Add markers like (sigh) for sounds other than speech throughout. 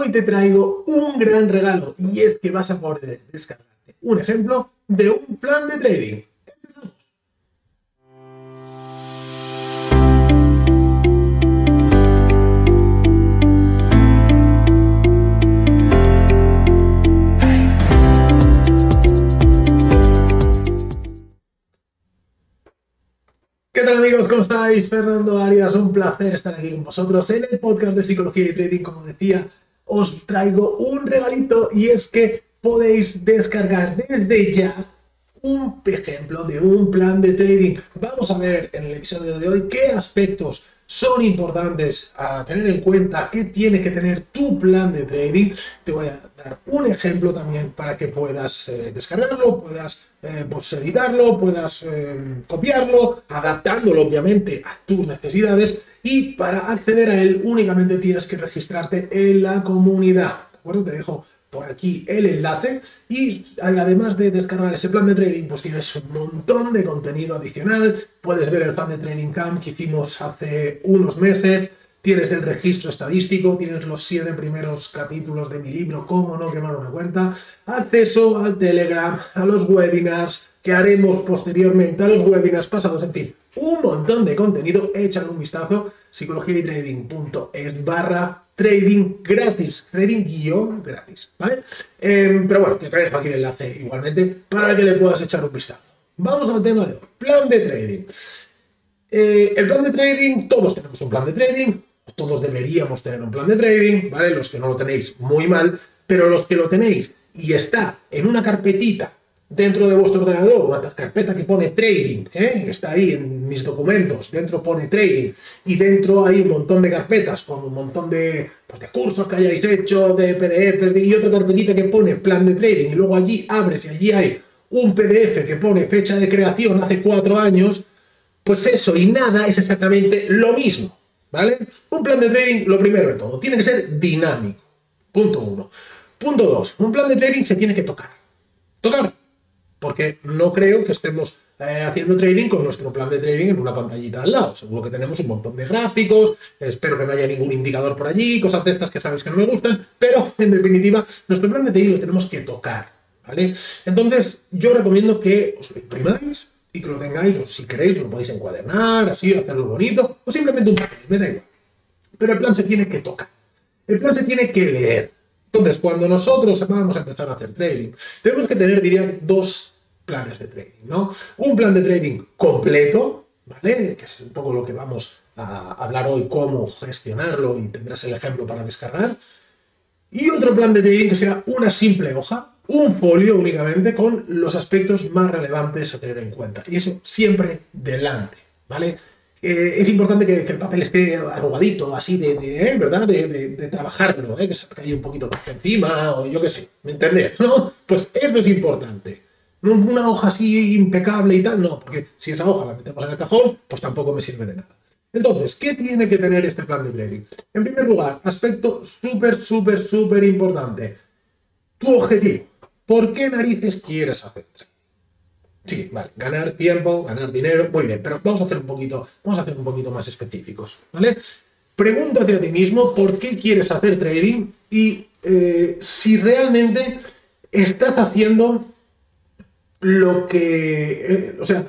hoy te traigo un gran regalo y es que vas a poder descargarte un ejemplo de un plan de trading. ¿Qué tal amigos? ¿Cómo estáis? Fernando Arias, un placer estar aquí con vosotros en el podcast de Psicología y Trading. Como decía, os traigo un regalito y es que podéis descargar desde ya un ejemplo de un plan de trading. Vamos a ver en el episodio de hoy qué aspectos son importantes a tener en cuenta, qué tiene que tener tu plan de trading. Te voy a dar un ejemplo también para que puedas eh, descargarlo, puedas eh, pues, editarlo, puedas eh, copiarlo, adaptándolo obviamente a tus necesidades y para acceder a él únicamente tienes que registrarte en la comunidad. ¿De acuerdo? Te dejo por aquí el enlace y además de descargar ese plan de trading pues tienes un montón de contenido adicional puedes ver el plan de trading camp que hicimos hace unos meses tienes el registro estadístico tienes los siete primeros capítulos de mi libro cómo no quemar una cuenta acceso al telegram a los webinars que haremos posteriormente a los webinars pasados en fin un montón de contenido échale un vistazo psicologiaytrading.es barra trading gratis, trading guion gratis, ¿vale? Em, pero bueno, te traigo aquí el enlace igualmente para que le puedas echar un vistazo. Vamos al tema de hoy, plan de trading. Eh, el plan de trading, todos tenemos un plan de trading, todos deberíamos tener un plan de trading, ¿vale? Los que no lo tenéis, muy mal, pero los que lo tenéis y está en una carpetita dentro de vuestro ordenador, una carpeta que pone trading, ¿eh? está ahí en mis documentos, dentro pone trading, y dentro hay un montón de carpetas con un montón de, pues, de cursos que hayáis hecho, de PDF, y otra carpetita que pone plan de trading, y luego allí abres y allí hay un PDF que pone fecha de creación hace cuatro años, pues eso y nada es exactamente lo mismo, ¿vale? Un plan de trading, lo primero de todo, tiene que ser dinámico. Punto uno. Punto dos, un plan de trading se tiene que tocar. Tocar porque no creo que estemos eh, haciendo trading con nuestro plan de trading en una pantallita al lado. Seguro que tenemos un montón de gráficos, espero que no haya ningún indicador por allí, cosas de estas que sabéis que no me gustan, pero (laughs) en definitiva, nuestro plan de trading lo tenemos que tocar. ¿vale? Entonces, yo recomiendo que os lo imprimáis y que lo tengáis, o si queréis, lo podéis encuadernar, así, hacerlo bonito, o simplemente un papel, me da igual. Pero el plan se tiene que tocar. El plan se tiene que leer. Entonces, cuando nosotros vamos a empezar a hacer trading, tenemos que tener, diría, dos planes de trading, ¿no? Un plan de trading completo, ¿vale? Que es un poco lo que vamos a hablar hoy, cómo gestionarlo y tendrás el ejemplo para descargar. Y otro plan de trading que sea una simple hoja, un folio únicamente con los aspectos más relevantes a tener en cuenta. Y eso siempre delante, ¿vale? Eh, es importante que, el papel esté arrugadito, así de, ¿eh? ¿verdad? De, trabajarlo, ¿eh? que se caiga un poquito por encima, o yo qué sé, ¿me entendés? (laughs) ¿No? Pues eso es importante. No una hoja así impecable y tal, no, porque si esa hoja la metemos en el cajón, pues tampoco me sirve de nada. Entonces, ¿qué tiene que tener este plan de trading? En primer lugar, aspecto súper, súper, súper importante. Tu objetivo. ¿Por qué narices quieres hacer Sí, vale, ganar tiempo, ganar dinero, muy bien, pero vamos a hacer un poquito, vamos a hacer un poquito más específicos, ¿vale? Pregúntate a ti mismo por qué quieres hacer trading y eh, si realmente estás haciendo lo que, eh, o sea,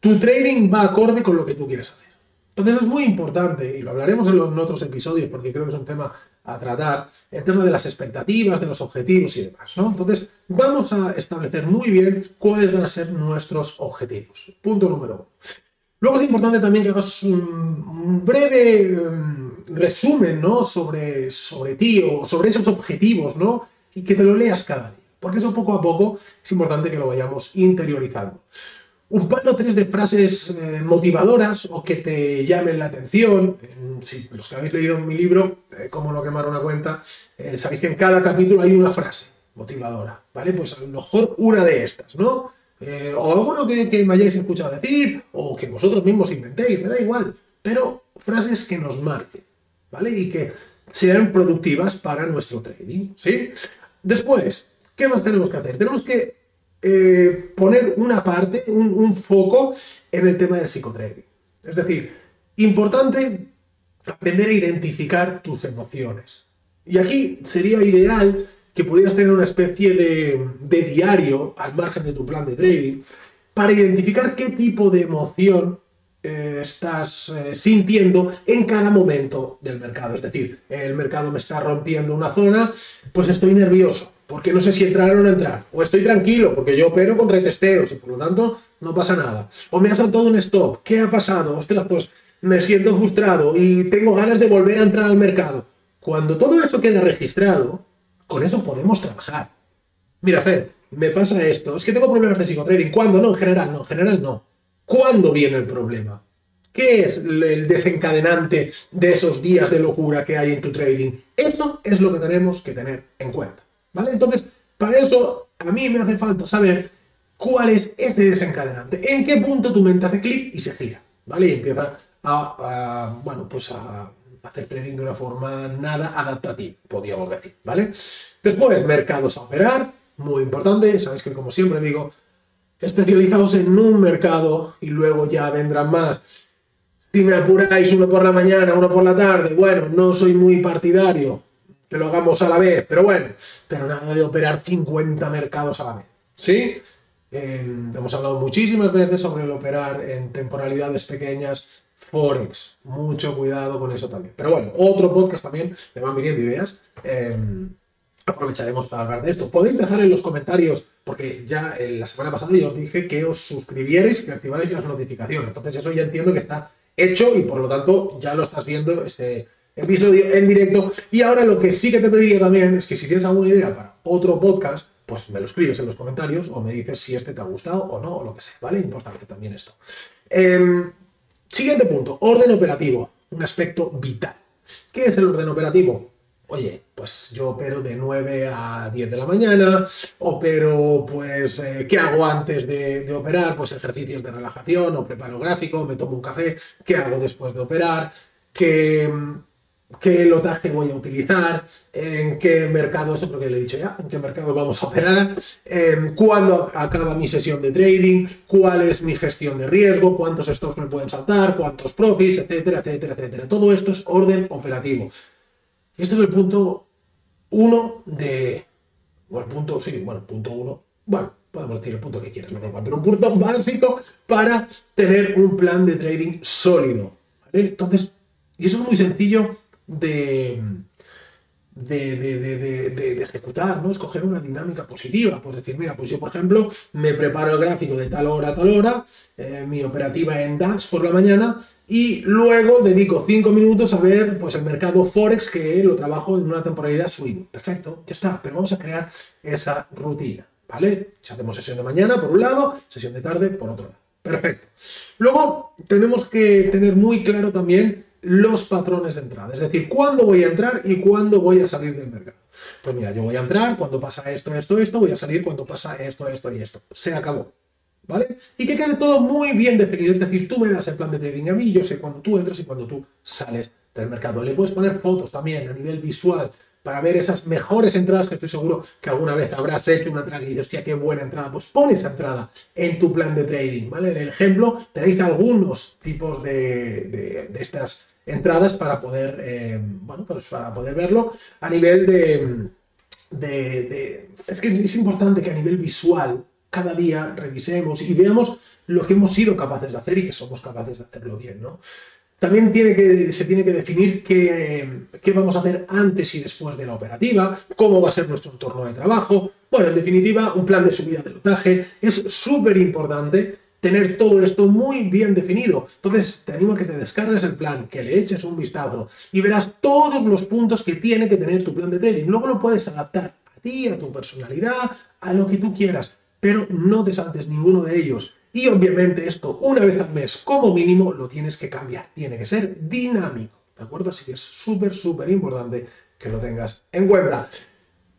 tu trading va acorde con lo que tú quieres hacer. Entonces es muy importante, y lo hablaremos en, los, otros episodios, porque creo que es un tema a tratar, el tema de las expectativas, de los objetivos y demás, ¿no? Entonces, vamos a establecer muy bien cuáles van a ser nuestros objetivos. Punto número uno. Luego es importante también que hagas un, breve mm, resumen, ¿no? Sobre, sobre ti o sobre esos objetivos, ¿no? Y que te lo leas cada día. Porque eso poco a poco es importante que lo vayamos interiorizando un par o tres de frases eh, motivadoras o que te llamen la atención. Si los que habéis leído mi libro, eh, Cómo no quemar una cuenta, eh, sabéis que en cada capítulo hay una frase motivadora, ¿vale? Pues a lo mejor una de estas, ¿no? o alguno que, que, me hayáis escuchado decir, o que vosotros mismos inventéis, me da igual. Pero frases que nos marquen, ¿vale? Y que sean productivas para nuestro trading, ¿sí? Después, ¿qué más tenemos que hacer? Tenemos que eh, poner una parte, un, foco en el tema del psicotrading. Es decir, importante aprender a identificar tus emociones. Y aquí sería ideal que pudieras tener una especie de, diario al margen de tu plan de trading para identificar qué tipo de emoción eh, estás eh, sintiendo en cada momento del mercado. Es decir, el mercado me está rompiendo una zona, pues estoy nervioso, porque no sé si entrar o no entrar. O estoy tranquilo, porque yo opero con retesteos y por lo tanto no pasa nada. O me ha saltado un stop, ¿qué ha pasado? Ostras, pues me siento frustrado y tengo ganas de volver a entrar al mercado. Cuando todo eso queda registrado, con eso podemos trabajar. Mira, Fer, me pasa esto. Es que tengo problemas de psicotrading. ¿Cuándo? No, en general no. En general no. ¿Cuándo viene el problema? ¿Qué es el desencadenante de esos días de locura que hay en tu trading? Eso es lo que tenemos que tener en cuenta. ¿Vale? Entonces, para eso a mí me hace falta saber cuál es ese desencadenante. ¿En qué punto tu mente hace clic y se gira? ¿Vale? Y empieza a, bueno, pues a hacer trading de una forma nada adaptativa, podríamos decir, ¿vale? Después, mercados a operar, muy importante, sabéis que como siempre digo, especializados en un mercado y luego ya vendrán más. Si me apuráis uno por la mañana, uno por la tarde, bueno, no soy muy partidario que lo hagamos a la vez, pero bueno, pero nada de operar 50 mercados a la vez, ¿sí? hemos hablado muchísimas veces sobre el operar en temporalidades pequeñas, Forex. Mucho cuidado con eso también. Pero bueno, otro podcast también, me van viniendo ideas. Em, aprovecharemos para hablar de esto. Podéis dejar en los comentarios, porque ya la semana pasada yo os dije que os suscribierais, que activarais las notificaciones. Entonces eso ya entiendo que está hecho y por lo tanto ya lo estás viendo este episodio en directo. Y ahora lo que sí que te pediría también es que si tienes alguna idea para otro podcast, pues me lo escribes en los comentarios o me dices si este te ha gustado o no, o lo que sea, ¿vale? Importante también esto. Em, siguiente punto, orden operativo, un aspecto vital. ¿Qué es el orden operativo? Oye, pues yo opero de 9 a 10 de la mañana, opero, pues, eh, ¿qué hago antes de, operar? Pues ejercicios de relajación, o preparo gráfico, me tomo un café, ¿qué hago después de operar? ¿Qué, qué lotaje voy a utilizar, en qué mercado, eso porque le he dicho ya, en qué mercado vamos a operar, eh, cuándo acaba mi sesión de trading, cuál es mi gestión de riesgo, cuántos stocks me pueden saltar, cuántos profits, etcétera, etcétera, etcétera. Todo esto es orden operativo. Este es el punto uno de... Bueno, punto, sí, bueno, punto uno. Bueno, podemos decir el punto que quieras, no da pero un punto (laughs) básico para tener un plan de trading sólido. Entonces, y eso es muy sencillo de, de, ejecutar, ¿no? Escoger una dinámica positiva. Pues decir, mira, pues yo, por ejemplo, me preparo el gráfico de tal hora a tal hora, eh, mi operativa en DAX por la mañana, y luego dedico cinco minutos a ver pues, el mercado Forex que lo trabajo en una temporalidad swing. Perfecto, ya está, pero vamos a crear esa rutina, ¿vale? Si hacemos sesión de mañana por un lado, sesión de tarde por otro lado. Perfecto. Luego tenemos que tener muy claro también los patrones de entrada, es decir, cuándo voy a entrar y cuándo voy a salir del mercado. Pues mira, yo voy a entrar cuando pasa esto, esto, esto, voy a salir cuando pasa esto, esto y esto. Se acabó. ¿Vale? Y que quede todo muy bien definido, es decir, tú me das el plan de trading a mí, yo sé cuándo tú entras y cuando tú sales del mercado. Le puedes poner fotos también a nivel visual para ver esas mejores entradas que estoy seguro que alguna vez habrás hecho una entrada y dices, hostia, qué buena entrada. Pues pon esa entrada en tu plan de trading, ¿vale? En el ejemplo tenéis algunos tipos de, de estas entradas para poder, eh, bueno, pues para poder verlo a nivel de, de, Es que es importante que a nivel visual cada día revisemos y veamos lo que hemos sido capaces de hacer y que somos capaces de hacerlo bien, ¿no? También tiene que, se tiene que definir qué, qué, vamos a hacer antes y después de la operativa, cómo va a ser nuestro entorno de trabajo. Bueno, en definitiva, un plan de subida de lotaje es súper importante tener todo esto muy bien definido. Entonces, te animo a que te descargues el plan, que le eches un vistazo y verás todos los puntos que tiene que tener tu plan de trading. Luego lo puedes adaptar a ti, a tu personalidad, a lo que tú quieras, pero no te saltes ninguno de ellos. Y obviamente esto, una vez al mes como mínimo, lo tienes que cambiar. Tiene que ser dinámico, ¿de acuerdo? Así que es súper, súper importante que lo tengas en cuenta.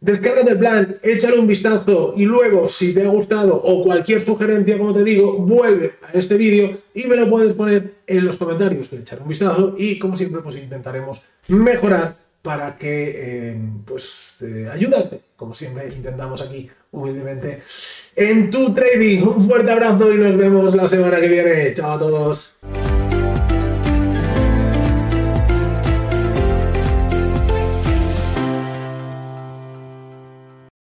Descárgate el plan, échale un vistazo y luego, si te ha gustado o cualquier sugerencia, como te digo, vuelve a este vídeo y me lo puedes poner en los comentarios, le echaré un vistazo y como siempre, pues intentaremos mejorar para que, eh, pues, eh, ayudarte, como siempre intentamos aquí humildemente en tu trading. Un fuerte abrazo y nos vemos la semana que viene. Chao a todos.